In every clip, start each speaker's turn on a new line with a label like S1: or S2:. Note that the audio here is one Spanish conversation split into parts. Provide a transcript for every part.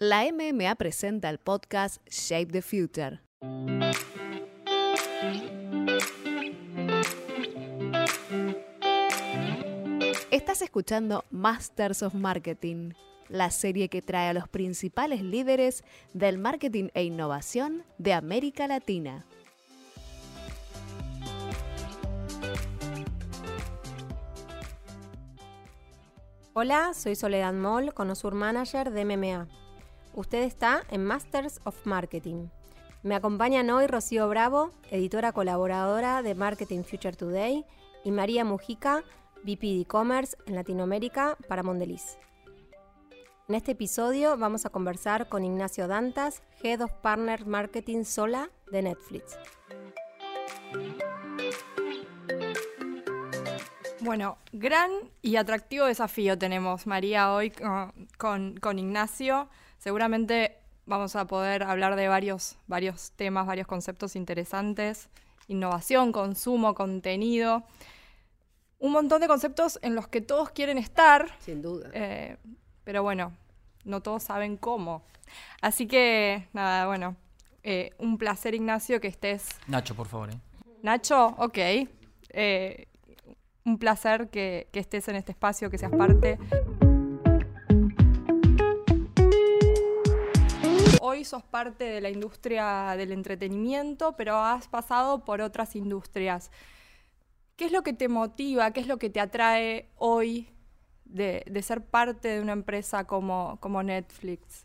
S1: La MMA presenta el podcast Shape the Future. Estás escuchando Masters of Marketing, la serie que trae a los principales líderes del marketing e innovación de América Latina.
S2: Hola, soy Soledad Moll, Conosur Manager de MMA. Usted está en Masters of Marketing. Me acompañan hoy Rocío Bravo, editora colaboradora de Marketing Future Today, y María Mujica, VP de e-commerce en Latinoamérica para Mondeliz. En este episodio vamos a conversar con Ignacio Dantas, Head of Partner Marketing Sola de Netflix.
S3: Bueno, gran y atractivo desafío tenemos, María, hoy con, con, Ignacio. Seguramente vamos a poder hablar de varios, varios temas, varios conceptos interesantes. Innovación, consumo, contenido. Un montón de conceptos en los que todos quieren estar.
S2: Sin duda.
S3: Eh, pero bueno, no todos saben cómo. Así que, nada, bueno, eh, un placer, Ignacio, que estés.
S4: Nacho, por favor. ¿eh?
S3: Nacho, ok. Eh, un placer que, estés en este espacio, que seas parte. Hoy sos parte de la industria del entretenimiento, pero has pasado por otras industrias. ¿Qué es lo que te motiva, qué es lo que te atrae hoy de, ser parte de una empresa como, Netflix?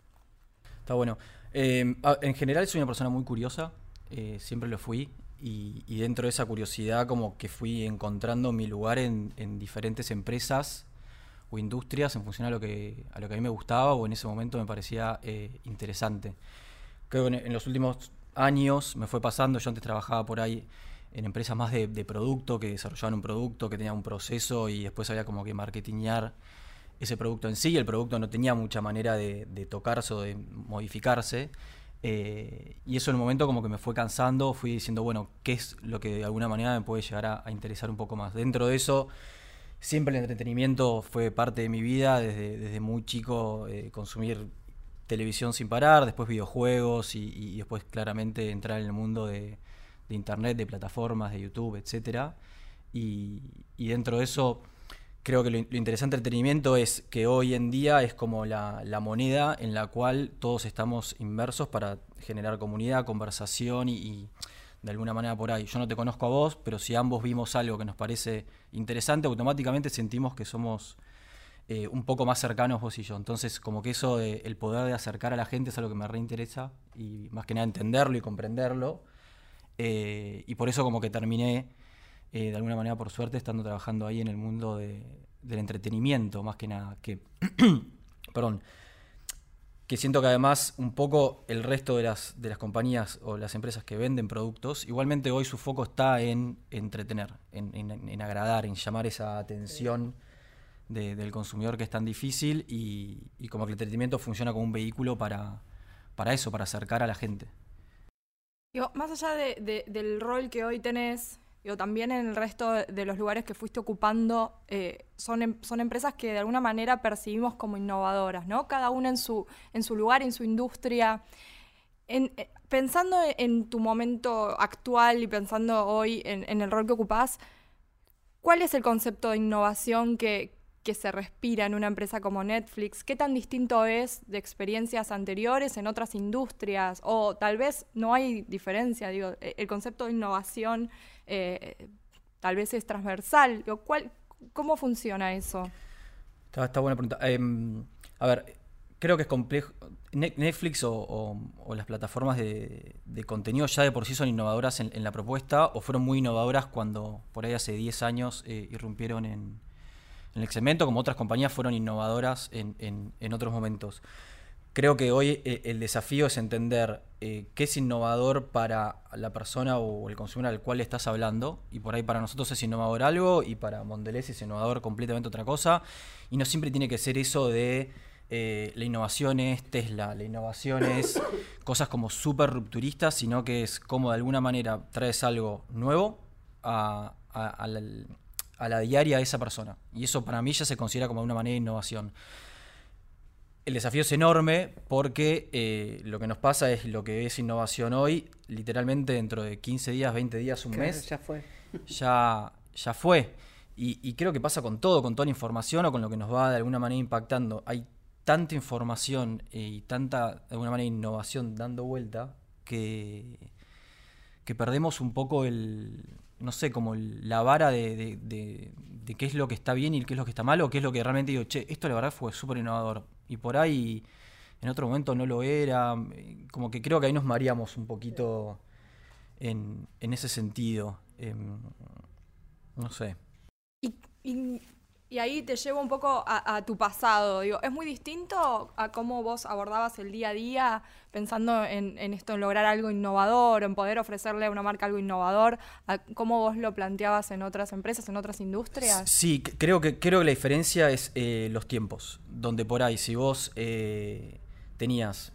S4: Está bueno. Eh, en general soy una persona muy curiosa, eh, siempre lo fui. Y, dentro de esa curiosidad como que fui encontrando mi lugar en, diferentes empresas o industrias en función a lo que a lo que a mí me gustaba o en ese momento me parecía eh, interesante. Creo que en, los últimos años me fue pasando, yo antes trabajaba por ahí en empresas más de, producto, que desarrollaban un producto, que tenía un proceso y después había como que marketingear ese producto en sí, el producto no tenía mucha manera de, tocarse o de modificarse. Eh, y eso en un momento como que me fue cansando, fui diciendo, bueno, ¿qué es lo que de alguna manera me puede llegar a, interesar un poco más? Dentro de eso, siempre el entretenimiento fue parte de mi vida, desde, desde muy chico eh, consumir televisión sin parar, después videojuegos y, después claramente entrar en el mundo de, internet, de plataformas, de YouTube, etc. Y, y dentro de eso creo que lo, interesante del entretenimiento es que hoy en día es como la, moneda en la cual todos estamos inmersos para generar comunidad, conversación y, de alguna manera por ahí. Yo no te conozco a vos, pero si ambos vimos algo que nos parece interesante, automáticamente sentimos que somos eh, un poco más cercanos vos y yo. Entonces, como que eso, de, el poder de acercar a la gente es algo que me reinteresa y más que nada entenderlo y comprenderlo. Eh, y por eso como que terminé eh, de alguna manera, por suerte, estando trabajando ahí en el mundo del entretenimiento, más que nada. Que, perdón, que siento que además un poco el resto de las, de las compañías o las empresas que venden productos, igualmente hoy su foco está en entretener, en, agradar, en llamar esa atención del consumidor que es tan difícil y, como que el entretenimiento funciona como un vehículo para, para eso, para acercar a la gente.
S3: más allá del rol que hoy tenés Digo, también en el resto de los lugares que fuiste ocupando eh, son, em, son empresas que de alguna manera percibimos como innovadoras, ¿no? Cada una en su, en su lugar, en su industria. Eh, pensando en tu momento actual y pensando hoy en, el rol que ocupás, ¿cuál es el concepto de innovación que, que se respira en una empresa como Netflix? ¿Qué tan distinto es de experiencias anteriores en otras industrias? O tal vez no hay diferencia, digo, e, el concepto de innovación eh, tal vez es transversal. ¿Cuál, ¿Cómo funciona eso?
S4: Está, buena pregunta. Em, a ver, creo que es complejo. Netflix o, las plataformas de, contenido ya de por sí son innovadoras en, la propuesta o fueron muy innovadoras cuando por ahí hace 10 años eh, irrumpieron en, el segmento, como otras compañías fueron innovadoras en otros momentos. Creo que hoy eh, el desafío es entender eh, qué es innovador para la persona o el consumidor al cual estás hablando. Y por ahí para nosotros es innovador algo y para Mondelez es innovador completamente otra cosa. Y no siempre tiene que ser eso de eh, la innovación es Tesla, la innovación es cosas como súper rupturistas, sino que es como de alguna manera traes algo nuevo a, la, a la diaria de esa persona. Y eso para mí ya se considera como una manera de innovación el desafío es enorme porque eh, lo que nos pasa es lo que es innovación hoy, literalmente dentro de 15 días, 20 días, un mes.
S5: Ya fue.
S4: Ya, ya fue. Y, creo que pasa con todo, con toda la información o con lo que nos va de alguna manera impactando. Hay tanta información y tanta, de alguna manera, innovación dando vuelta que, que perdemos un poco el, no sé, como la vara de, de, qué es lo que está bien y qué es lo que está mal, o qué es lo que realmente digo, che, esto la verdad fue súper innovador. Y por ahí en otro momento no lo era. Como que creo que ahí nos mareamos un poquito en, en ese sentido. Em, no sé.
S3: y ahí te llevo un poco a, tu pasado. Digo, ¿es muy distinto a cómo vos abordabas el día a día pensando en, esto, en lograr algo innovador, en poder ofrecerle a una marca algo innovador, a cómo vos lo planteabas en otras empresas, en otras industrias?
S4: Sí, creo que, creo que la diferencia es eh, los tiempos. Donde por ahí, si vos eh, tenías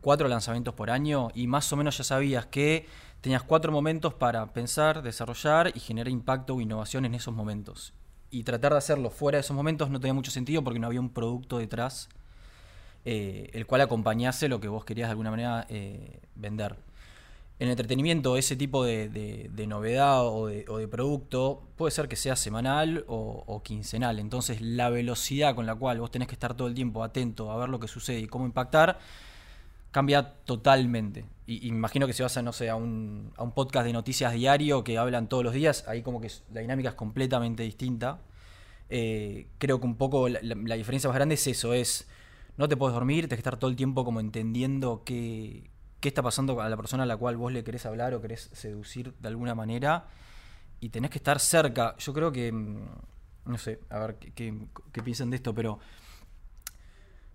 S4: cuatro lanzamientos por año y más o menos ya sabías que tenías cuatro momentos para pensar, desarrollar y generar impacto o innovación en esos momentos y tratar de hacerlo fuera de esos momentos no tenía mucho sentido porque no había un producto detrás eh, el cual acompañase lo que vos querías de alguna manera eh, vender. En entretenimiento, ese tipo de, novedad o de, producto puede ser que sea semanal o, quincenal. Entonces, la velocidad con la cual vos tenés que estar todo el tiempo atento a ver lo que sucede y cómo impactar cambia totalmente. Y, imagino que si vas a, no sé, a un, a un podcast de noticias diario que hablan todos los días, ahí como que la dinámica es completamente distinta. Eh, creo que un poco la, diferencia más grande es eso, es no te puedes dormir, tienes que estar todo el tiempo como entendiendo qué, qué está pasando a la persona a la cual vos le querés hablar o querés seducir de alguna manera y tenés que estar cerca. Yo creo que, mm, no sé, a ver qué piensan de esto, pero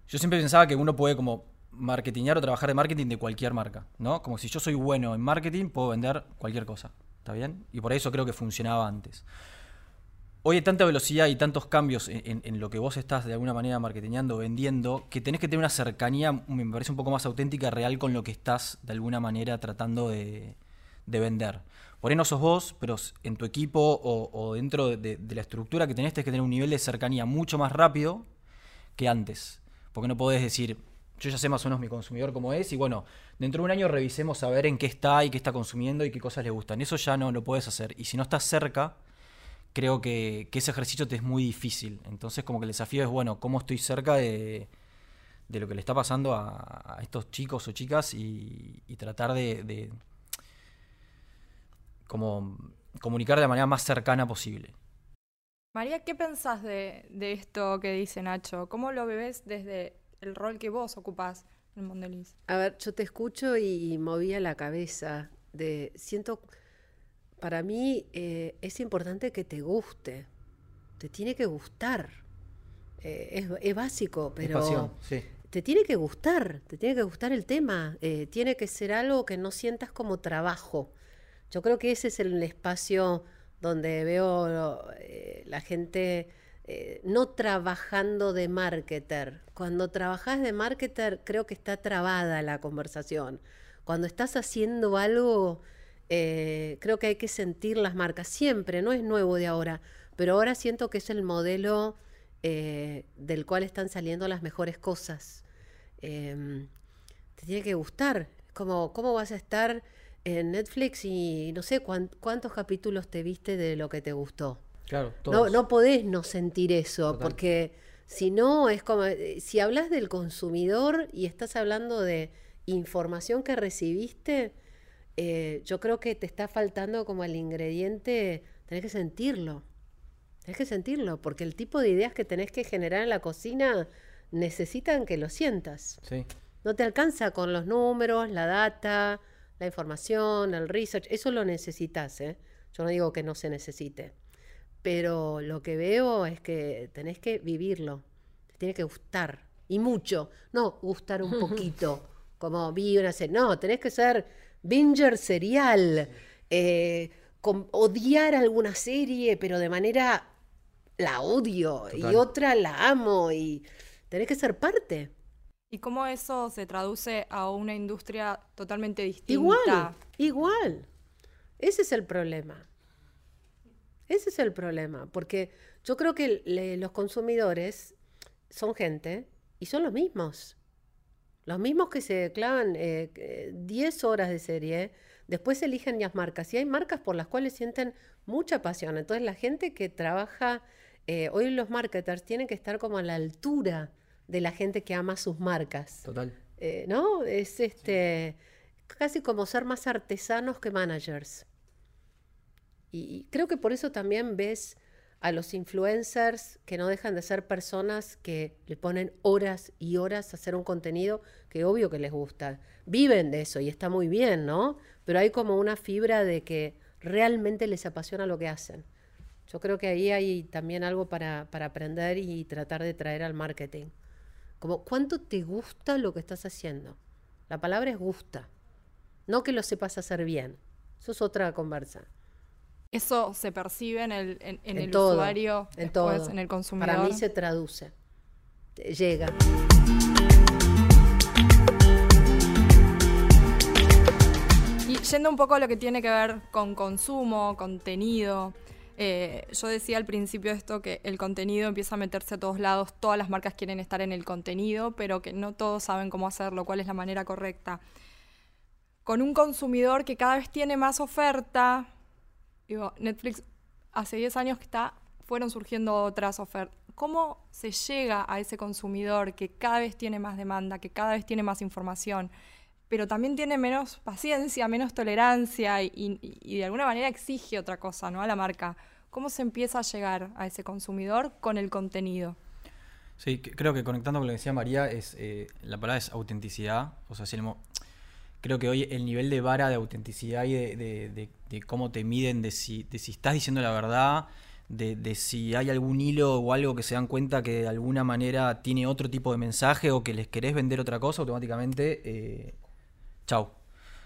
S4: yo siempre pensaba que uno puede como marketingar o trabajar de marketing de cualquier marca, ¿no? Como si yo soy bueno en marketing, puedo vender cualquier cosa, ¿está bien? Y por eso creo que funcionaba antes. Hoy hay tanta velocidad y tantos cambios en, lo que vos estás de alguna manera marketingando, vendiendo, que tenés que tener una cercanía, me parece un poco más auténtica, real con lo que estás de alguna manera tratando de, vender. Por ahí no sos vos, pero en tu equipo o, dentro de, de, la estructura que tenés, tenés que tener un nivel de cercanía mucho más rápido que antes. Porque no podés decir, yo ya sé más o menos mi consumidor cómo es y bueno, dentro de un año revisemos a ver en qué está y qué está consumiendo y qué cosas le gustan. Eso ya no lo puedes hacer. Y si no estás cerca, creo que, ese ejercicio te es muy difícil. Entonces como que el desafío es, bueno, cómo estoy cerca de, lo que le está pasando a, estos chicos o chicas y, tratar de, como comunicar de la manera más cercana posible.
S3: María, ¿qué pensás de, de esto que dice Nacho? ¿Cómo lo ves desde el rol que vos ocupás en Mondeliz.
S5: A ver, yo te escucho y movía la cabeza. De, siento, para mí eh, es importante que te guste, te tiene que gustar. Eh, es, básico, pero te tiene que gustar, te tiene que gustar el tema, eh, tiene que ser algo que no sientas como trabajo. Yo creo que ese es el espacio donde veo la gente eh, no trabajando de marketer. Cuando trabajas de marketer creo que está trabada la conversación. Cuando estás haciendo algo, eh, creo que hay que sentir las marcas. Siempre, no es nuevo de ahora, pero ahora siento que es el modelo eh, del cual están saliendo las mejores cosas. Em, te tiene que gustar. Como, ¿Cómo vas a estar en Netflix y no sé cuántos capítulos te viste de lo que te gustó? No, no podés no sentir eso, porque si no, es como, eh, si hablas del consumidor y estás hablando de información que recibiste, eh, yo creo que te está faltando como el ingrediente, tenés que sentirlo, tenés que sentirlo, porque el tipo de ideas que tenés que generar en la cocina necesitan que lo sientas. No te alcanza con los números, la data, la información, el research, eso lo necesitas, ¿eh? Yo no digo que no se necesite pero lo que veo es que tenés que vivirlo, te tiene que gustar, y mucho, no gustar un poquito, como vi una serie, no, tenés que ser binger serial, eh, odiar alguna serie, pero de manera la odio, y otra la amo, y tenés que ser parte.
S3: ¿Y cómo eso se traduce a una industria totalmente distinta?
S5: Igual, igual. Ese es el problema. Ese es el problema, porque yo creo que los consumidores son gente y son los mismos. Los mismos que se clavan 10 eh, horas de serie, después eligen las marcas. Y hay marcas por las cuales sienten mucha pasión. Entonces la gente que trabaja, eh, hoy los marketers tienen que estar como a la altura de la gente que ama sus marcas.
S4: Total.
S5: Eh, ¿No? Es este casi como ser más artesanos que managers. Y, creo que por eso también ves a los influencers que no dejan de ser personas que le ponen horas y horas a hacer un contenido que obvio que les gusta. Viven de eso y está muy bien, ¿no? Pero hay como una fibra de que realmente les apasiona lo que hacen. Yo creo que ahí hay también algo para, para aprender y tratar de traer al marketing. Como, ¿cuánto te gusta lo que estás haciendo? La palabra es gusta. No que lo sepas hacer bien. Eso es otra conversa.
S3: Eso se percibe en el, en, el usuario, en todo. en el consumidor.
S5: Para mí se traduce, llega.
S3: Y yendo un poco a lo que tiene que ver con consumo, contenido, eh, yo decía al principio esto que el contenido empieza a meterse a todos lados, todas las marcas quieren estar en el contenido, pero que no todos saben cómo hacerlo, cuál es la manera correcta. Con un consumidor que cada vez tiene más oferta, Digo, Netflix hace 10 años que está, fueron surgiendo otras ofertas. ¿Cómo se llega a ese consumidor que cada vez tiene más demanda, que cada vez tiene más información, pero también tiene menos paciencia, menos tolerancia y, de alguna manera exige otra cosa ¿no? a la marca? ¿Cómo se empieza a llegar a ese consumidor con el contenido?
S4: Sí, creo que conectando con lo que decía María, es eh, la palabra es autenticidad. O sea, si el, creo que hoy el nivel de vara de autenticidad y de, cómo te miden, de si, si, estás diciendo la verdad, de, si hay algún hilo o algo que se dan cuenta que de alguna manera tiene otro tipo de mensaje o que les querés vender otra cosa, automáticamente, eh, chau.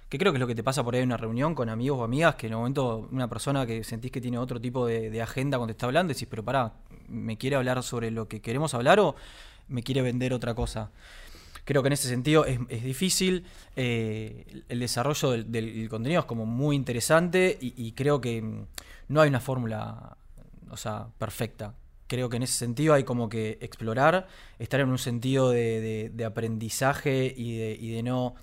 S4: Que creo que es lo que te pasa por ahí en una reunión con amigos o amigas, que en un momento una persona que sentís que tiene otro tipo de, agenda cuando te está hablando, decís, pero pará, ¿me quiere hablar sobre lo que queremos hablar o me quiere vender otra cosa? Creo que en ese sentido es, difícil. Eh, el desarrollo del, contenido es como muy interesante y, creo que mm, no hay una fórmula o sea, perfecta. Creo que en ese sentido hay como que explorar, estar en un sentido de, aprendizaje y de, no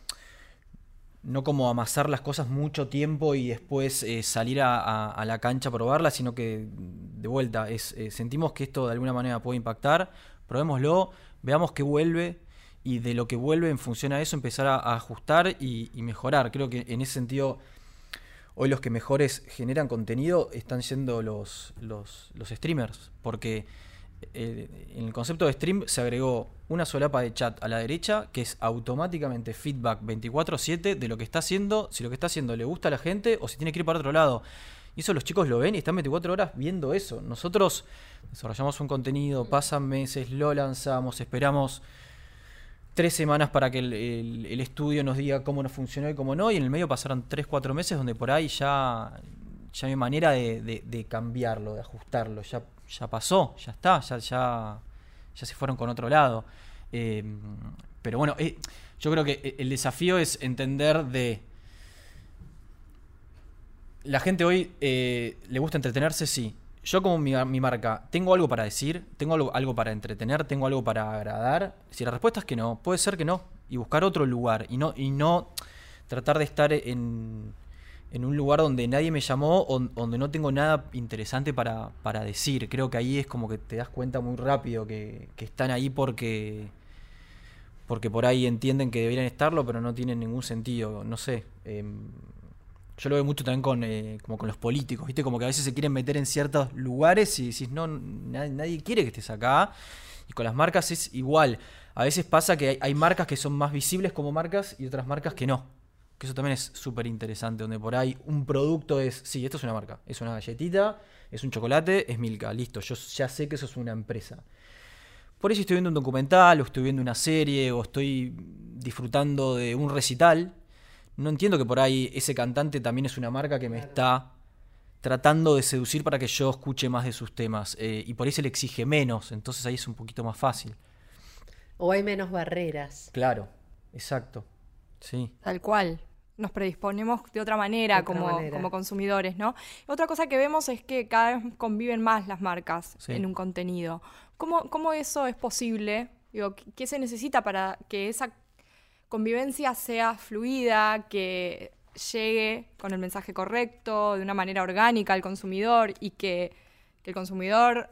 S4: no como amasar las cosas mucho tiempo y después eh, salir a, la cancha a probarlas, sino que de vuelta es, eh, sentimos que esto de alguna manera puede impactar, probémoslo, veamos qué vuelve, y de lo que vuelve en función a eso empezar a, ajustar y, mejorar. Creo que en ese sentido, hoy los que mejores generan contenido están siendo los, los, streamers, porque eh, en el concepto de stream se agregó una solapa de chat a la derecha que es automáticamente feedback 24/7 de lo que está haciendo, si lo que está haciendo le gusta a la gente o si tiene que ir para otro lado. Y eso los chicos lo ven y están 24 horas viendo eso. Nosotros desarrollamos un contenido, pasan meses, lo lanzamos, esperamos tres semanas para que el, estudio nos diga cómo nos funcionó y cómo no, y en el medio pasaron tres, cuatro meses donde por ahí ya, ya hay manera de, cambiarlo, de ajustarlo, ya, ya pasó, ya está, ya, ya, se fueron con otro lado. Eh, pero bueno, eh, yo creo que el desafío es entender de... La gente hoy eh, le gusta entretenerse, sí yo como mi, marca, ¿tengo algo para decir? ¿Tengo algo, para entretener? ¿Tengo algo para agradar? Si la respuesta es que no, puede ser que no. Y buscar otro lugar. Y no, y no tratar de estar en, en un lugar donde nadie me llamó donde no tengo nada interesante para, para, decir. Creo que ahí es como que te das cuenta muy rápido que, que están ahí porque porque por ahí entienden que deberían estarlo, pero no tienen ningún sentido. No sé. Em, yo lo veo mucho también con, eh, como con los políticos, ¿viste? Como que a veces se quieren meter en ciertos lugares y decís, no, nadie, quiere que estés acá. Y con las marcas es igual. A veces pasa que hay, marcas que son más visibles como marcas y otras marcas que no. Que eso también es súper interesante, donde por ahí un producto es, sí, esto es una marca, es una galletita, es un chocolate, es Milka, listo, yo ya sé que eso es una empresa. Por eso estoy viendo un documental, o estoy viendo una serie, o estoy disfrutando de un recital, no entiendo que por ahí ese cantante también es una marca que me está tratando de seducir para que yo escuche más de sus temas. Eh, y por ahí se le exige menos, entonces ahí es un poquito más fácil.
S5: O hay menos barreras.
S4: Claro, exacto. Sí.
S3: Tal cual. Nos predisponemos de otra manera, como, como consumidores, ¿no? Otra cosa que vemos es que cada vez conviven más las marcas en un contenido. ¿Cómo, ¿Cómo eso es posible Digo, ¿qué se necesita para que esa convivencia sea fluida, que llegue con el mensaje correcto, de una manera orgánica al consumidor y que, el consumidor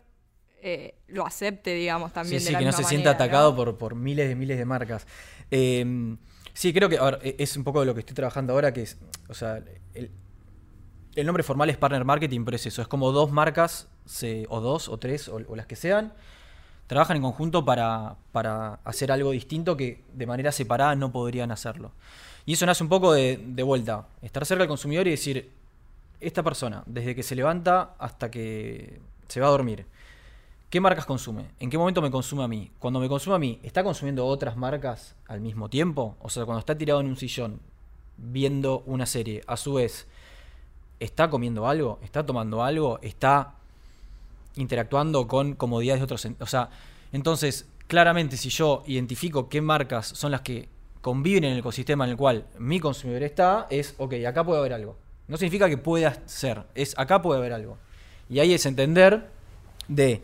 S3: eh, lo acepte, digamos, también.
S4: Sí, sí, que no se sienta atacado Por, por miles de miles de marcas. Em, sí, creo que e, es un poco de lo que estoy trabajando ahora, que es, o sea, el, nombre formal es Partner Marketing, pero es eso, es como dos marcas, o dos, o tres, o, las que sean, trabajan en conjunto para, para, hacer algo distinto que de manera separada no podrían hacerlo. Y eso nace un poco de, de vuelta, estar cerca del consumidor y decir, esta persona, desde que se levanta hasta que se va a dormir, ¿qué marcas consume? ¿En qué momento me consume a mí? Cuando me consume a mí, ¿está consumiendo otras marcas al mismo tiempo? O sea, cuando está tirado en un sillón viendo una serie, a su vez, ¿está comiendo algo? ¿Está tomando algo? ¿Está interactuando con comodidades de otros? O sea, entonces, claramente, si yo identifico qué marcas son las que conviven en el ecosistema en el cual mi consumidor está, es, ok, acá puede haber algo. No significa que pueda ser, es acá puede haber algo. Y ahí es entender de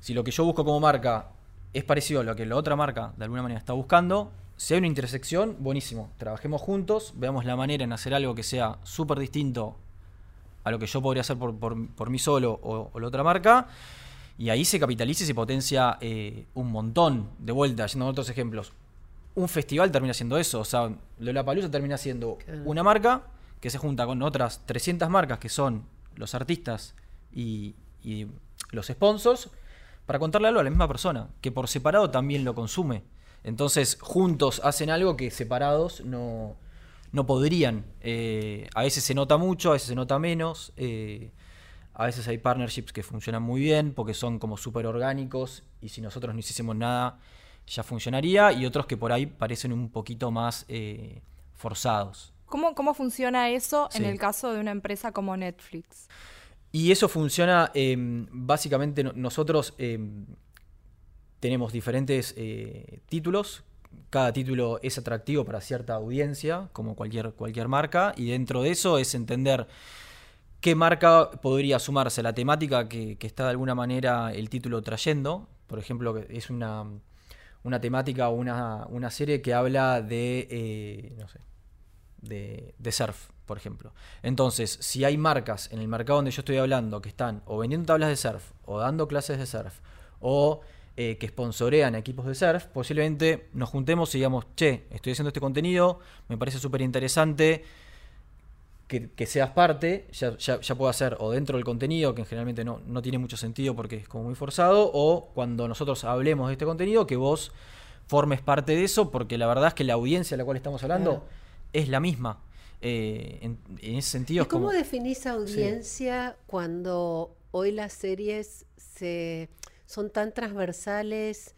S4: si lo que yo busco como marca es parecido a lo que la otra marca de alguna manera está buscando, si hay una intersección, buenísimo. Trabajemos juntos, veamos la manera en hacer algo que sea súper distinto a lo que yo podría hacer por, por, mí solo o, la otra marca. Y ahí se capitaliza y se potencia eh, un montón. De vuelta, yendo a otros ejemplos un festival termina siendo eso. O sea, Lollapalooza termina siendo una marca que se junta con otras 300 marcas que son los artistas y, los sponsors para contarle algo a la misma persona, que por separado también lo consume. Entonces, juntos hacen algo que separados no, no podrían. Eh, a veces se nota mucho, a veces se nota menos. Eh, a veces hay partnerships que funcionan muy bien porque son como súper orgánicos y si nosotros no hiciésemos nada, ya funcionaría y otros que por ahí parecen un poquito más eh, forzados.
S3: ¿Cómo, ¿Cómo, funciona eso en el caso de una empresa como Netflix?
S4: Y eso funciona, em, básicamente nosotros em, tenemos diferentes títulos, cada título es atractivo para cierta audiencia, como cualquier, cualquier marca, y dentro de eso es entender qué marca podría sumarse a la temática que, está de alguna manera el título trayendo. Por ejemplo, es una una temática o una, serie que habla de, eh, no sé, de, surf, por ejemplo. Entonces, si hay marcas en el mercado donde yo estoy hablando que están o vendiendo tablas de surf, o dando clases de surf, o eh, que sponsorean equipos de surf, posiblemente nos juntemos y digamos, che, estoy haciendo este contenido, me parece súper interesante. Que, seas parte, ya, ya, puedo hacer o dentro del contenido, que generalmente no, no tiene mucho sentido porque es como muy forzado, o cuando nosotros hablemos de este contenido, que vos formes parte de eso, porque la verdad es que la audiencia a la cual estamos hablando es la misma. Eh, en, ese sentido.
S5: ¿Y cómo definís audiencia cuando hoy las series se, son tan transversales?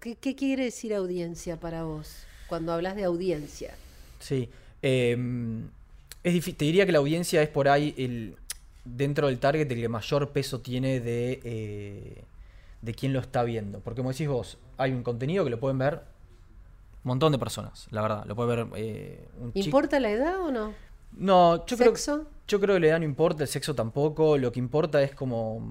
S5: ¿Qué, ¿Qué, quiere decir audiencia para vos cuando hablas de audiencia?
S4: Sí. Eh, te diría que la audiencia es por ahí el dentro del target el que mayor peso tiene de, eh, de quién lo está viendo. Porque como decís vos, hay un contenido que lo pueden ver un montón de personas, la verdad. Lo puede ver
S5: eh, ¿Importa la edad o no?
S4: No, yo creo, yo creo que la edad no importa, el sexo tampoco. Lo que importa es como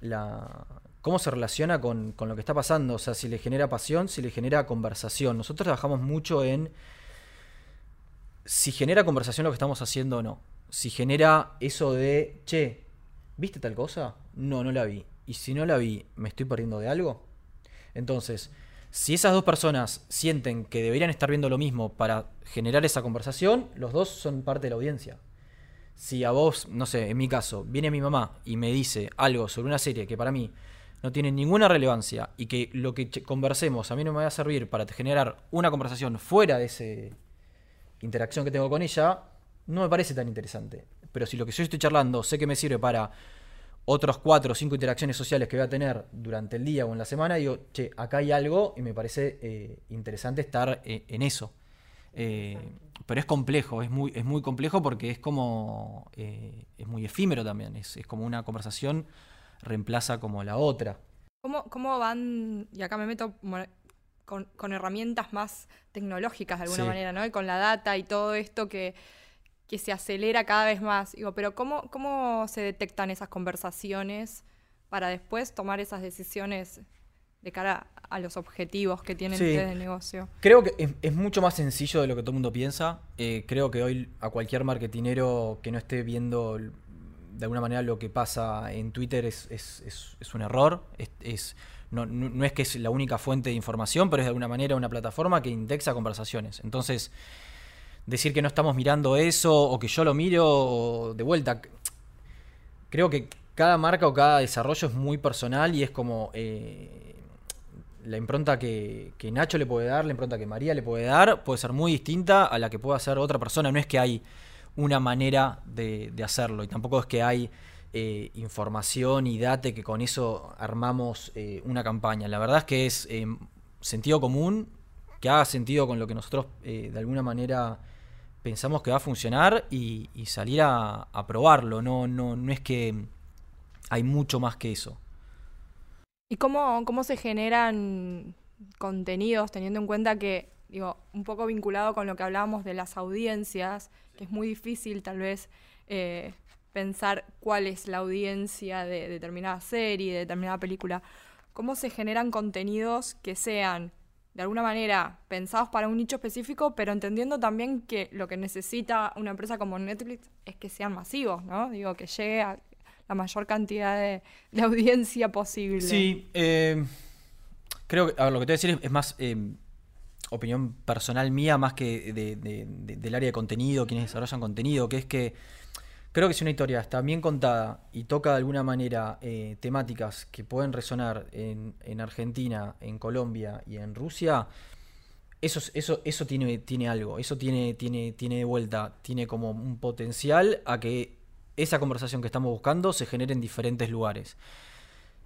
S4: la cómo se relaciona con, con lo que está pasando. O sea, si le genera pasión, si le genera conversación. Nosotros trabajamos mucho en si genera conversación lo que estamos haciendo o no. Si genera eso de, che, ¿viste tal cosa? No, no la vi. Y si no la vi, ¿me estoy perdiendo de algo? Entonces, si esas dos personas sienten que deberían estar viendo lo mismo para generar esa conversación, los dos son parte de la audiencia. Si a vos, no sé, en mi caso, viene mi mamá y me dice algo sobre una serie que para mí no tiene ninguna relevancia y que lo que conversemos a mí no me va a servir para generar una conversación fuera de ese interacción que tengo con ella, no me parece tan interesante. Pero si lo que yo estoy charlando sé que me sirve para otros cuatro o cinco interacciones sociales que voy a tener durante el día o en la semana, digo, che, acá hay algo y me parece eh, interesante estar eh, en eso. Eh, pero es complejo, es muy, es muy complejo porque es como, es muy efímero también, es, es, como una conversación reemplaza como la otra.
S3: ¿Cómo, cómo van, y acá me meto con, herramientas más tecnológicas de alguna manera, ¿no? Y con la data y todo esto que, se acelera cada vez más. Digo, pero ¿cómo, ¿cómo se detectan esas conversaciones para después tomar esas decisiones de cara a los objetivos que tienen
S4: Sí.
S3: ustedes de negocio.
S4: Creo que es, es mucho más sencillo de lo que todo el mundo piensa. Eh, creo que hoy a cualquier marketinero que no esté viendo de alguna manera lo que pasa en Twitter es, es- es- un error. Es, no, no- es que es la única fuente de información, pero es de alguna manera una plataforma que indexa conversaciones. Entonces, decir que no estamos mirando eso o que yo lo miro de vuelta, creo que cada marca o cada desarrollo es muy personal y es como eh, la impronta que, que Nacho le puede dar, la impronta que María le puede dar, puede ser muy distinta a la que pueda hacer otra persona. No es que hay una manera de, hacerlo y tampoco es que hay eh, información y data que con eso armamos eh, una campaña. La verdad es que es eh, sentido común, que haga sentido con lo que nosotros de alguna manera pensamos que va a funcionar y, y salir a, a probarlo. No, no, no es que hay mucho más que eso.
S3: ¿Y cómo, cómo se generan contenidos teniendo en cuenta que, digo, un poco vinculado con lo que hablábamos de las audiencias, que es muy difícil tal vez eh, pensar cuál es la audiencia de determinada serie, de determinada película? ¿Cómo se generan contenidos que sean de alguna manera pensados para un nicho específico, pero entendiendo también que lo que necesita una empresa como Netflix es que sean masivos, ¿no? Digo, que llegue a la mayor cantidad de, audiencia posible.
S4: Sí, eh, creo que lo que te voy a decir es, es más eh, opinión personal mía, más que de- de- de- del área de contenido, quienes desarrollan contenido, que es que creo que si una historia está bien contada y toca de alguna manera eh, temáticas que pueden resonar en, en Argentina, en Colombia y en Rusia, eso, es- eso, eso tiene, tiene algo, eso tiene, tiene, tiene de vuelta, tiene como un potencial a que esa conversación que estamos buscando se genere en diferentes lugares.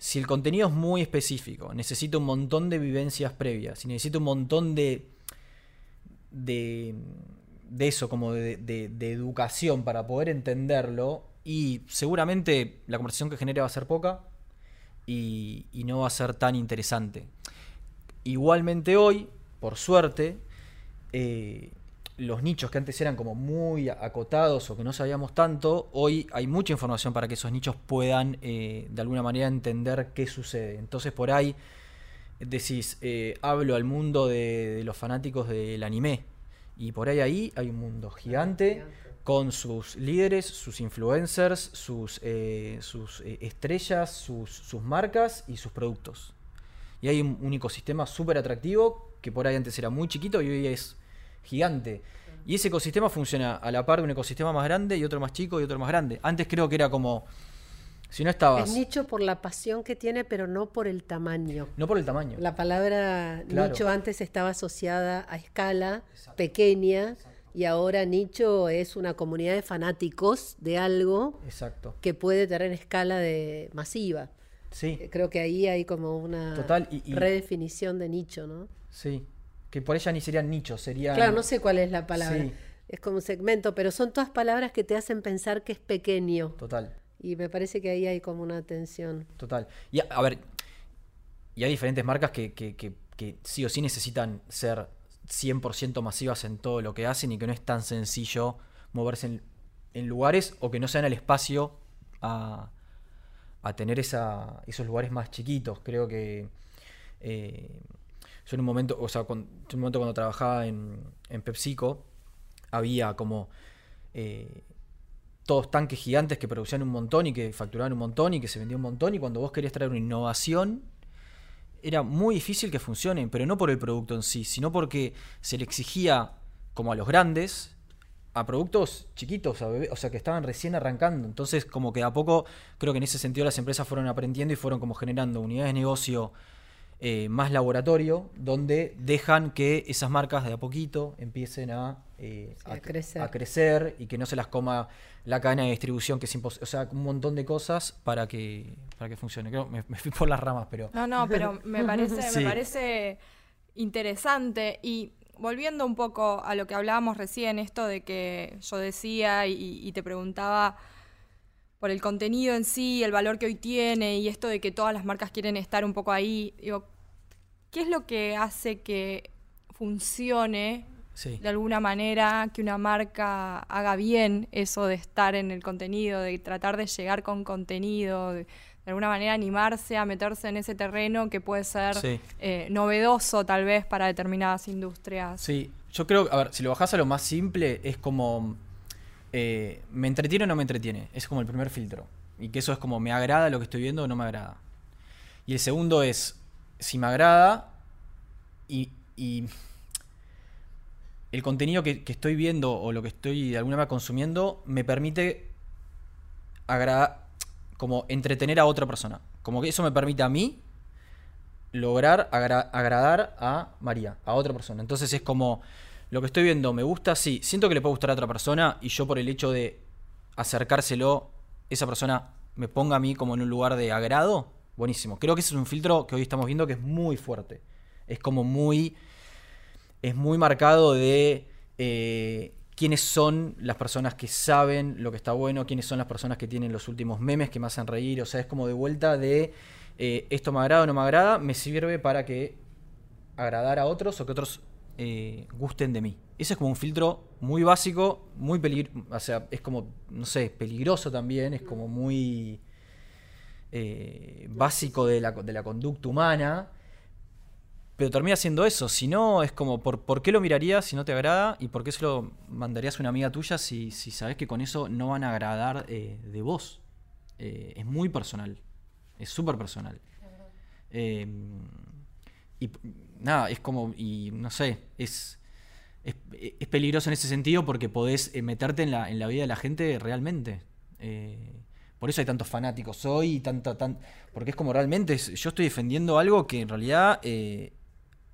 S4: Si el contenido es muy específico, necesita un montón de vivencias previas, si necesita un montón de, de, de eso, como de, de- educación para poder entenderlo, y seguramente la conversación que genere va a ser poca y, y no va a ser tan interesante. Igualmente hoy, por suerte, eh, los nichos que antes eran como muy acotados o que no sabíamos tanto, hoy hay mucha información para que esos nichos puedan eh, de alguna manera entender qué sucede. Entonces por ahí decís, eh, hablo al mundo de, los fanáticos del anime. Y por ahí ahí hay un mundo gigante con sus líderes, sus influencers, sus, eh, sus estrellas, sus, sus marcas y sus productos. Y hay un, un ecosistema súper atractivo que por ahí antes era muy chiquito y hoy es gigante. Y ese ecosistema funciona a la par de un ecosistema más grande y otro más chico y otro más grande. Antes creo que era como, si no estabas,
S5: Es nicho por la pasión que tiene, pero no por el tamaño.
S4: no por el tamaño.
S5: La palabra
S4: Claro.
S5: nicho antes estaba asociada a escala pequeña y ahora nicho es una comunidad de fanáticos de algo
S4: Exacto.
S5: que puede tener escala de masiva.
S4: Sí,
S5: Creo que ahí hay como una
S4: Total, y- y-
S5: redefinición de nicho, ¿no?
S4: sí. Que por ella ni serían nichos, serían...
S5: Claro, no sé cuál es la palabra.
S4: Sí.
S5: Es como un segmento, pero son todas palabras que te hacen pensar que es pequeño.
S4: Total.
S5: Y me parece que ahí hay como una tensión.
S4: Total. Y a, a ver, y hay diferentes marcas que, que- que- que sí o sí necesitan ser 100% masivas en todo lo que hacen y que no es tan sencillo moverse en, en lugares o que no sean el espacio a, a tener esa, esos lugares más chiquitos. Creo que eh, yo en un momento, o sea, cuando, en un momento cuando trabajaba en, en PepsiCo, había como eh, todos tanques gigantes que producían un montón y que facturaban un montón y que se vendía un montón y cuando vos querías traer una innovación era muy difícil que funcione, pero no por el producto en sí, sino porque se le exigía, como a los grandes, a productos chiquitos, o sea, que estaban recién arrancando. Entonces, como que a poco, creo que en ese sentido las empresas fueron aprendiendo y fueron como generando unidades de negocio eh, más laboratorio, donde dejan que esas marcas de a poquito empiecen a, eh,
S5: Sí, a crecer.
S4: a crecer y que no se las coma la cadena de distribución, que es imposible. O sea, un montón de cosas para que, para que funcione. Creo, me, me fui por las ramas, pero.
S3: No, no, pero me parece,
S4: Sí.
S3: me parece interesante. Y volviendo un poco a lo que hablábamos recién, esto de que yo decía y, y te preguntaba por el contenido en sí, el valor que hoy tiene y esto de que todas las marcas quieren estar un poco ahí. Digo, ¿qué es lo que hace que funcione
S4: Sí.
S3: de alguna manera que una marca haga bien eso de estar en el contenido, de tratar de llegar con contenido, de, de alguna manera animarse a meterse en ese terreno que puede ser
S4: Sí.
S3: eh, novedoso tal vez para determinadas industrias.
S4: Sí, yo creo, a ver, si lo bajás a lo más simple, es como, eh, ¿me entretiene o no me entretiene? Es como el primer filtro. Y que eso es como, ¿me agrada lo que estoy viendo o no me agrada? Y el segundo es, si me agrada y, y el contenido que, estoy viendo o lo que estoy de alguna manera consumiendo me permite agrada- como entretener a otra persona. Como que eso me permite a mí lograr agra- agradar a María, a otra persona. Entonces es como, lo que estoy viendo me gusta, sí, siento que le puede gustar a otra persona y yo por el hecho de acercárselo, esa persona me ponga a mí como en un lugar de agrado, buenísimo. Creo que ese es un filtro que hoy estamos viendo que es muy fuerte. Es como muy, es muy marcado de eh, quiénes son las personas que saben lo que está bueno, quiénes son las personas que tienen los últimos memes que me hacen reír. O sea, es como de vuelta de eh, esto me agrada o no me agrada, me sirve para que agradar a otros o que otros eh, gusten de mí. Ese es como un filtro muy básico, muy peligroso, o sea, es como, no sé, peligroso también, es como muy eh, básico de la, de la conducta humana, pero termina siendo eso. Si no, es como, ¿por, por qué lo mirarías si no te agrada? ¿Y por qué se lo mandarías a una amiga tuya si, si sabes que con eso no van a agradar eh, de vos? Es muy personal, es súper personal. Y nada, es como, y no sé, es, es, es peligroso en ese sentido porque podés eh, meterte en la, en la vida de la gente realmente. Eh, por eso hay tantos fanáticos hoy y tanta, tan, porque es como realmente, es- yo estoy defendiendo algo que en realidad eh,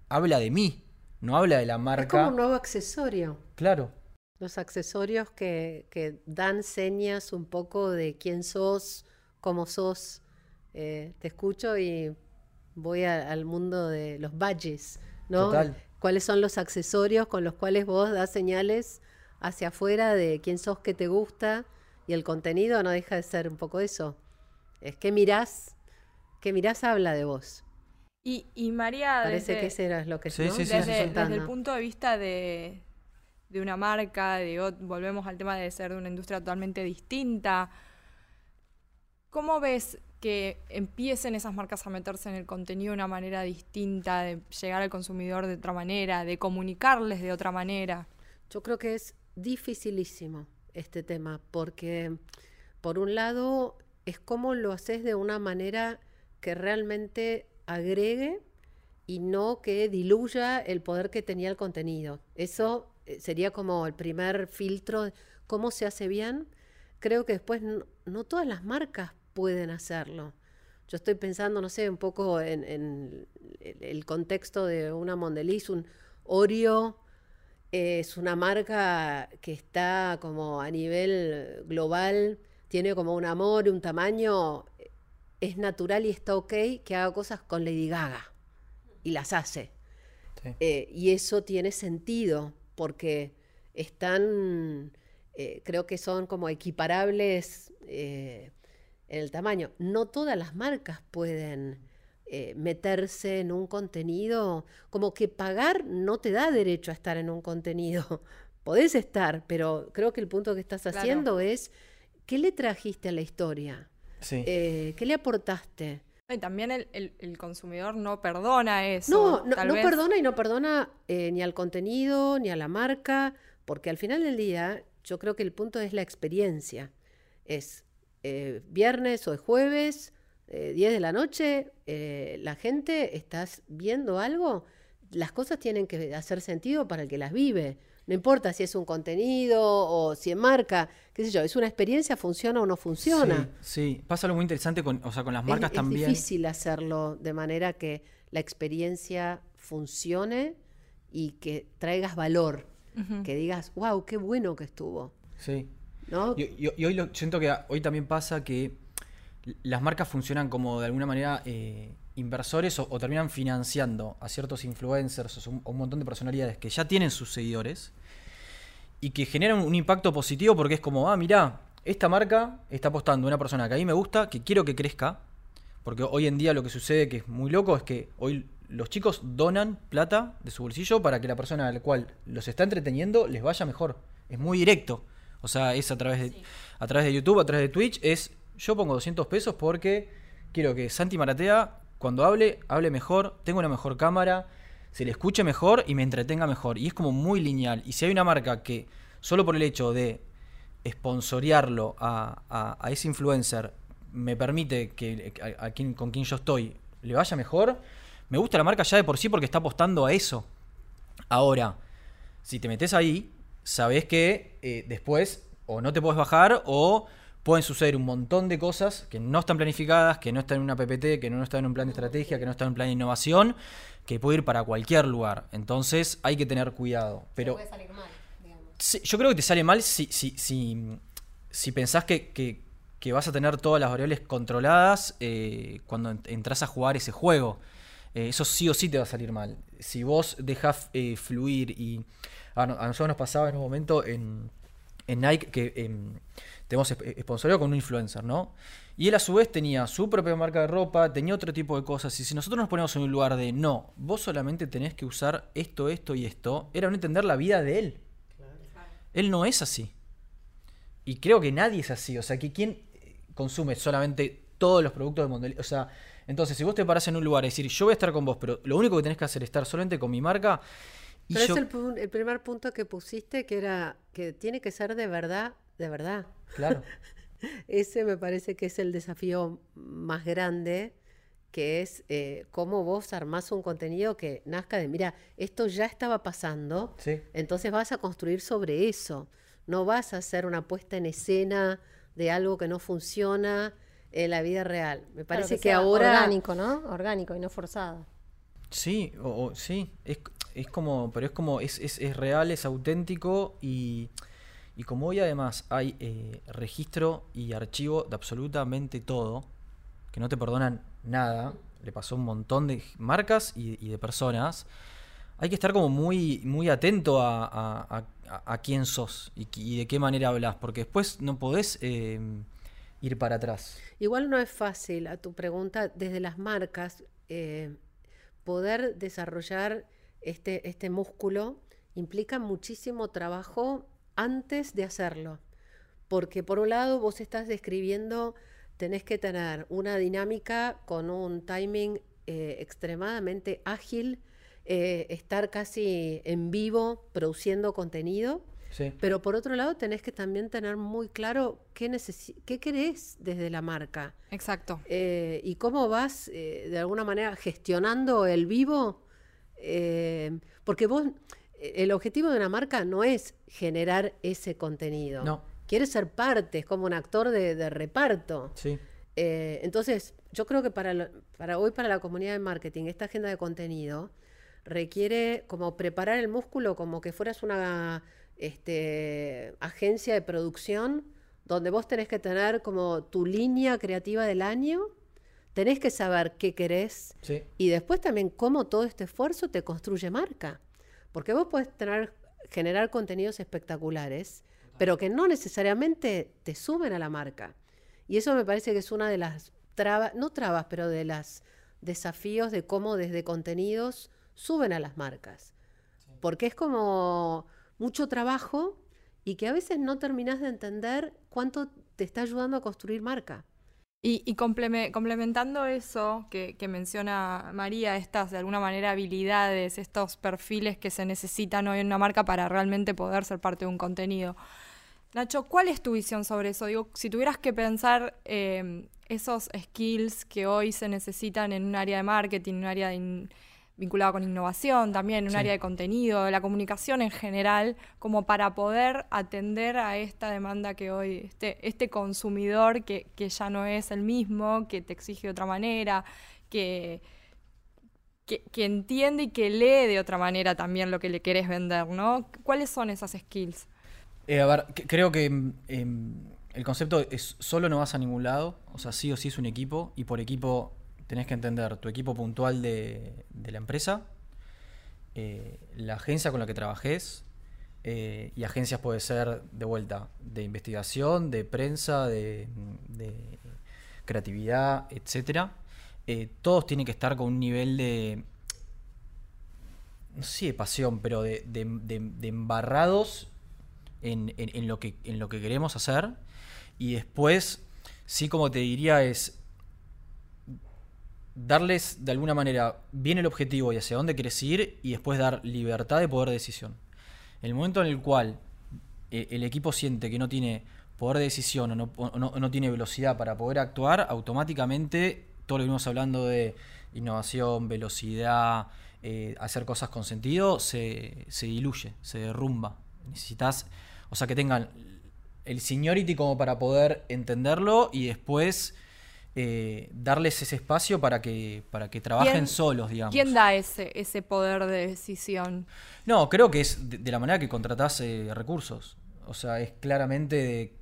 S4: habla de mí, no habla de la
S5: Es
S4: marca.
S5: como un nuevo accesorio.
S4: Claro,
S5: Los accesorios que, que dan señas un poco de quién sos, cómo sos. Eh, te escucho y voy a- al mundo de los badges, ¿no?
S4: Total.
S5: ¿Cuáles son los accesorios con los cuales vos das señales hacia afuera de quién sos, qué te gusta? Y el contenido no deja de ser un poco eso. Es que mirás, que mirás habla de vos.
S3: Y, y María,
S5: Parece
S3: desde-
S5: que ese era lo que
S4: Sí,
S5: ¿no?
S4: sí, sí,
S3: desde, desde el punto de vista de, de una marca, de, volvemos al tema de ser de una industria totalmente distinta. ¿Cómo ves que empiecen esas marcas a meterse en el contenido de una manera distinta, de llegar al consumidor de otra manera, de comunicarles de otra manera?
S5: Yo creo que es dificilísimo este tema, porque por un lado es cómo lo haces de una manera que realmente agregue y no que diluya el poder que tenía el contenido. Eso eh, sería como el primer filtro, cómo se hace bien. Creo que después no todas las marcas pueden hacerlo. Yo estoy pensando, no sé, un poco en, en el, contexto de una Mondeliz, un Oreo, es una marca que está como a nivel global, tiene como un amor, un tamaño, es natural y está ok que haga cosas con Lady Gaga y las hace.
S4: sí.
S5: Eh, y eso tiene sentido porque están, eh, creo que son como equiparables eh, en el tamaño. No todas las marcas pueden eh, meterse en un contenido, como que pagar no te da derecho a estar en un contenido. Podés estar, pero creo que el punto que estás
S3: Claro.
S5: haciendo es, ¿qué le trajiste a la historia?
S4: Sí.
S5: Eh, ¿Qué le aportaste?
S3: Y también el, el- el consumidor no perdona eso.
S5: No, no,
S3: tal
S5: no
S3: vez-
S5: perdona y no perdona eh, ni al contenido ni a la marca, porque al final del día yo creo que el punto es la experiencia. Es eh, viernes o es jueves, eh, 10 de la noche, eh, la gente, estás viendo algo, las cosas tienen que hacer sentido para el que las vive. No importa si es un contenido o si es marca, qué sé yo, es una experiencia, funciona o no funciona.
S4: Sí, sí. pasa algo muy interesante con, o sea, con las
S5: Es-
S4: marcas
S5: es,
S4: también.
S5: difícil hacerlo de manera que la experiencia funcione y que traigas valor, que digas, wow, qué bueno que estuvo.
S4: Sí. Y, y- hoy lo, siento que hoy también pasa que las marcas funcionan como de alguna manera eh, inversores o, terminan financiando a ciertos influencers o un, un montón de personalidades que ya tienen sus seguidores y que generan un impacto positivo porque es como, ah, mirá, esta marca está apostando a una persona que a mí me gusta, que quiero que crezca, porque hoy en día lo que sucede que es muy loco es que hoy los chicos donan plata de su bolsillo para que la persona a la cual los está entreteniendo les vaya mejor. Es muy directo. O sea, es a través de, a través de YouTube, a través de Twitch, es yo pongo 200 pesos porque quiero que Santi Maratea, cuando hable, hable mejor, tenga una mejor cámara, se le escuche mejor y me entretenga mejor. Y es como muy lineal. Y si hay una marca que solo por el hecho de sponsorearlo a, a, ese influencer me permite que a, quien, con quien yo estoy le vaya mejor, me gusta la marca ya de por sí porque está apostando a eso. Ahora, si te metes ahí, sabes que eh, después o no te puedes bajar o pueden suceder un montón de cosas que no están planificadas, que no están en una PPT, que no están en un plan de estrategia, que no están en un plan de innovación, que puede ir para cualquier lugar. Entonces hay que tener cuidado. Pero puede salir mal, yo creo que te sale mal si, si, si, si pensás que, vas a tener todas las variables controladas eh, cuando entras a jugar ese juego. Eh, eso sí o sí te va a salir mal. Si vos dejas eh, fluir y... A, nosotros nos pasaba en un momento en, en Nike que em, tenemos sponsorio con un influencer, ¿no? Y él a su vez tenía su propia marca de ropa, tenía otro tipo de cosas. Y si nosotros nos ponemos en un lugar de no, vos solamente tenés que usar esto, esto y esto, era no entender la vida de él. Él no es así. Y creo que nadie es así. O sea, que quien consume solamente todos los productos de Mondel. O sea, entonces, si vos te parás en un lugar y decir, yo voy a estar con vos, pero lo único que tenés que hacer es estar solamente con mi marca.
S5: Pero es el, primer punto que pusiste, que era que tiene que ser de verdad, de verdad.
S4: Claro.
S5: Ese me parece que es el desafío más grande, que es eh, cómo vos armás un contenido que nazca de, mira, esto ya estaba pasando, entonces vas a construir sobre eso. No vas a hacer una puesta en escena de algo que no funciona en la vida real. Me parece que, ahora...
S2: Orgánico, ¿no? Orgánico y no forzado.
S4: Sí, o, sí, es, es, como, pero es como, es, es, es real, es auténtico y, y, como hoy además hay eh, registro y archivo de absolutamente todo, que no te perdonan nada, le pasó un montón de marcas y, de personas, hay que estar como muy, muy atento a, a, quién sos y, de qué manera hablas, porque después no podés... Eh, ir para atrás.
S5: Igual no es fácil a tu pregunta desde las marcas eh, poder desarrollar este, este músculo implica muchísimo trabajo antes de hacerlo. Porque por un lado vos estás describiendo, tenés que tener una dinámica con un timing eh, extremadamente ágil, eh, estar casi en vivo produciendo contenido pero por otro lado tenés que también tener muy claro qué, qué querés desde la marca.
S3: Exacto.
S5: Eh, y cómo vas eh, de alguna manera gestionando el vivo. Eh, porque vos, el objetivo de una marca no es generar ese contenido.
S4: No.
S5: Quieres ser parte, es como un actor de, reparto.
S4: Sí.
S5: entonces, yo creo que para, para hoy, para la comunidad de marketing, esta agenda de contenido requiere como preparar el músculo como que fueras una este, agencia de producción donde vos tenés que tener como tu línea creativa del año, tenés que saber qué querés y después también cómo todo este esfuerzo te construye marca. Porque vos podés tener, generar contenidos espectaculares, pero que no necesariamente te suben a la marca. Y eso me parece que es una de las trabas, no trabas, pero de los desafíos de cómo desde contenidos suben a las marcas. Porque es como mucho trabajo y que a veces no terminas de entender cuánto te está ayudando a construir marca.
S3: Y, complementando eso que, menciona María, estas de alguna manera habilidades, estos perfiles que se necesitan hoy en una marca para realmente poder ser parte de un contenido. Nacho, ¿cuál es tu visión sobre eso? Digo, si tuvieras que pensar eh, esos skills que hoy se necesitan en un área de marketing, en un área de vinculado con innovación, también un área de contenido, la comunicación en general, como para poder atender a esta demanda que hoy, este, este consumidor que, ya no es el mismo, que te exige de otra manera, que, que, entiende y que lee de otra manera también lo que le querés vender, ¿no? ¿Cuáles son esas skills?
S4: Eh, a ver, creo que em, el concepto es solo no vas a ningún lado, o sea, sí o sí es un equipo, y por equipo tenés que entender tu equipo puntual de, la empresa, eh, la agencia con la que trabajes, eh, y agencias puede ser de vuelta de investigación, de prensa, de, creatividad, etcétera. Eh, todos tienen que estar con un nivel de no sé de pasión, pero de, embarrados en, lo que, en lo que queremos hacer. Y después, sí, como te diría, es darles de alguna manera bien el objetivo y hacia dónde quieres ir y después dar libertad de poder de decisión. El momento en el cual eh, el equipo siente que no tiene poder de decisión o no, tiene velocidad para poder actuar, automáticamente todo lo que venimos hablando de innovación, velocidad, eh, hacer cosas con sentido, se, se diluye, se derrumba. Necesitas, o sea, que tengan el seniority como para poder entenderlo y después eh, darles ese espacio para que, para que trabajen
S3: ¿Quién-
S4: solos, digamos.
S3: ¿Quién da ese, ese poder de decisión?
S4: No, creo que es de, de la manera que contratás eh, recursos. O sea, es claramente de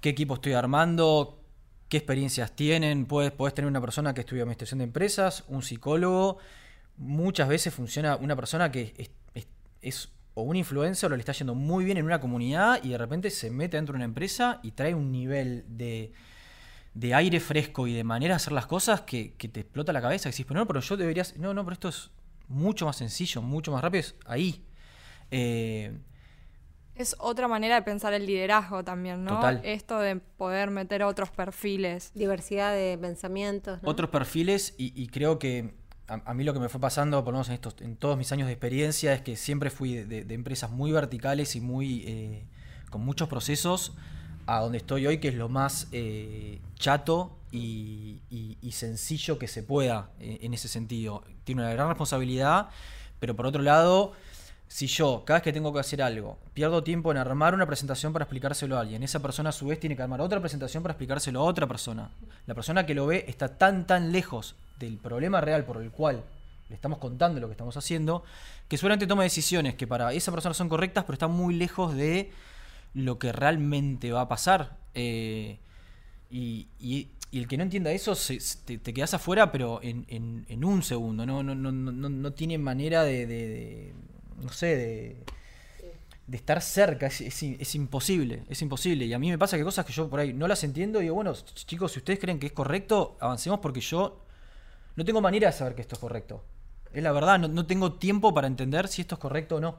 S4: qué equipo estoy armando, qué experiencias tienen. Puedes, podés tener una persona que estudia administración de empresas, un psicólogo. Muchas veces funciona una persona que es, es- es o un influencer o le está yendo muy bien en una comunidad y de repente se mete dentro de una empresa y trae un nivel de, de aire fresco y de manera de hacer las cosas que, que te explota la cabeza. Y decís, pero no, pero yo deberías. No, no, pero esto es mucho más sencillo, mucho más rápido. Es ahí. Eh,
S3: Es otra manera de pensar el liderazgo también, ¿no?
S4: Total.
S3: Esto de poder meter otros perfiles.
S2: Diversidad de pensamientos. ¿no?
S4: otros perfiles y, y creo que a, a mí lo que me fue pasando, por lo menos en, estos, en todos mis años de experiencia, es que siempre fui de, de- de empresas muy verticales y muy eh, con muchos procesos a donde estoy hoy, que es lo más eh, chato y, sencillo que se pueda eh, en ese sentido. Tiene una gran responsabilidad, pero por otro lado, si yo cada vez que tengo que hacer algo pierdo tiempo en armar una presentación para explicárselo a alguien, esa persona a su vez tiene que armar otra presentación para explicárselo a otra persona. La persona que lo ve está tan tan lejos del problema real por el cual le estamos contando lo que estamos haciendo, que seguramente toma decisiones que para esa persona son correctas, pero están muy lejos de lo que realmente va a pasar. Eh, y, y- y el que no entienda eso se- se- te, te quedas afuera, pero en, en- en un segundo. No, no, no, no, no- no tiene manera de, de- de- no sé, de, de estar cerca. Es, es es imposible, es imposible. Y a mí me pasa que cosas que yo por ahí no las entiendo y digo, bueno, ch- chicos, si ustedes creen que es correcto, avancemos porque yo no tengo manera de saber que esto es correcto. Es la verdad, no, no tengo tiempo para entender si esto es correcto o no.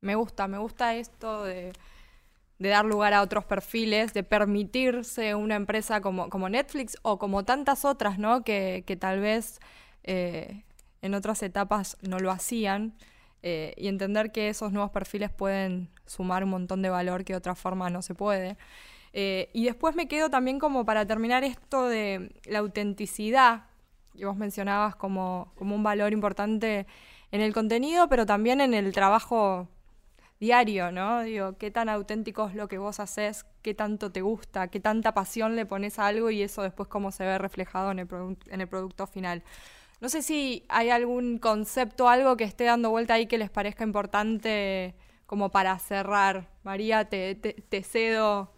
S3: Me gusta, me gusta esto de, dar lugar a otros perfiles, de permitirse una empresa como, como Netflix o como tantas otras, ¿no? Que, que tal vez eh, en otras etapas no lo hacían. eh, y entender que esos nuevos perfiles pueden sumar un montón de valor que de otra forma no se puede. Eh, y después me quedo también como para terminar esto de la autenticidad que vos mencionabas como, como un valor importante en el contenido, pero también en el trabajo diario, ¿no? Digo, qué tan auténtico es lo que vos haces, qué tanto te gusta, qué tanta pasión le pones a algo y eso después cómo se ve reflejado en el, producto final. No sé si hay algún concepto, algo que esté dando vuelta ahí que les parezca importante como para cerrar. María, te, cedo.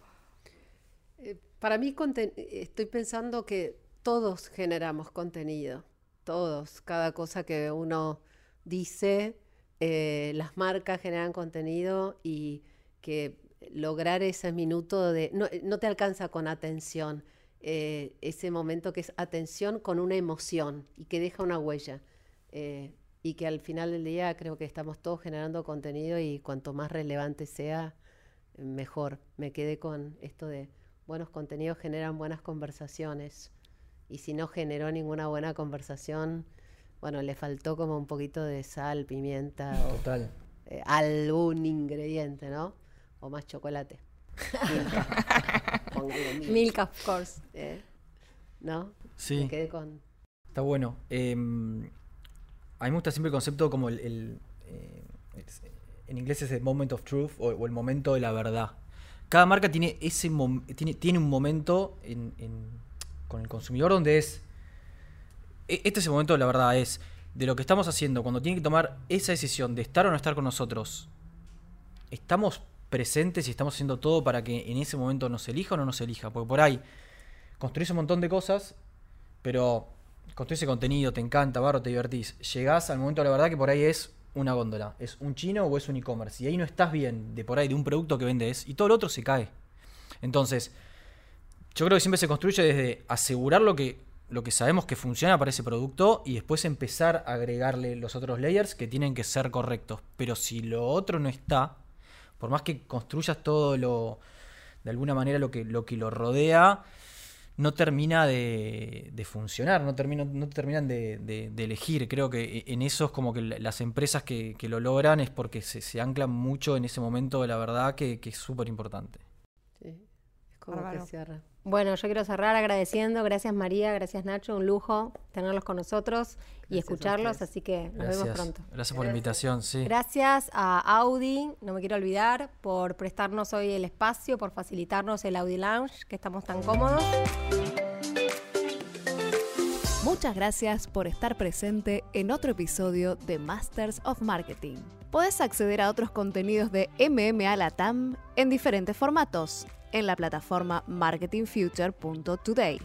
S5: Eh, Para mí estoy pensando que todos generamos contenido, todos, cada cosa que uno dice, eh, las marcas generan contenido y que lograr ese minuto de... No, te alcanza con atención, eh, ese momento que es atención con una emoción y que deja una huella. eh, y que al final del día creo que estamos todos generando contenido y cuanto más relevante sea, mejor. Me quedé con esto de buenos contenidos generan buenas conversaciones. Y si no generó ninguna buena conversación, bueno, le faltó como un poquito de sal, pimienta o
S4: Total.
S5: eh, algún ingrediente, ¿no? O más chocolate. Milka. Póngale
S2: Milk, of course.
S5: eh, ¿No?
S4: Sí.
S5: Me quedé con...
S4: Está bueno. Eh, a mí me gusta siempre el concepto como el... el, eh, es- en inglés es el moment of truth o, o el momento de la verdad. Cada marca tiene ese mom- tiene, tiene un momento en- en- con el consumidor donde es... e- Este es el momento la verdad, es de lo que estamos haciendo, cuando tiene que tomar esa decisión de estar o no estar con nosotros. ¿Estamos presentes y estamos haciendo todo para que en ese momento nos elija o no nos elija? Porque por ahí construís un montón de cosas, pero construís ese contenido, te encanta, barro, te divertís. Llegás al momento la verdad que por ahí es una góndola, es un chino o es un e-commerce. Y ahí no estás bien de por ahí de un producto que vendes y todo lo otro se cae. Entonces, yo creo que siempre se construye desde asegurar lo que, lo que sabemos que funciona para ese producto y después empezar a agregarle los otros layers que tienen que ser correctos. Pero si lo otro no está, por más que construyas todo lo, de alguna manera lo que lo, que lo rodea, no termina de, funcionar, no, termina, no terminan de, elegir. Creo que en eso es como que las empresas que, lo logran es porque se, anclan mucho en ese momento de la verdad que, es súper importante.
S5: Sí, es como que cierra.
S2: Bueno, yo quiero cerrar agradeciendo. Gracias María, gracias Nacho, un lujo tenerlos con nosotros y escucharlos, así que nos vemos pronto.
S4: Gracias por la invitación, sí.
S2: Gracias a Audi, no me quiero olvidar, por prestarnos hoy el espacio, por facilitarnos el Audi Lounge, que estamos tan cómodos.
S1: Muchas gracias por estar presente en otro episodio de Masters of Marketing. Puedes acceder a otros contenidos de MMA Latam en diferentes formatos en la plataforma marketingfuture.today.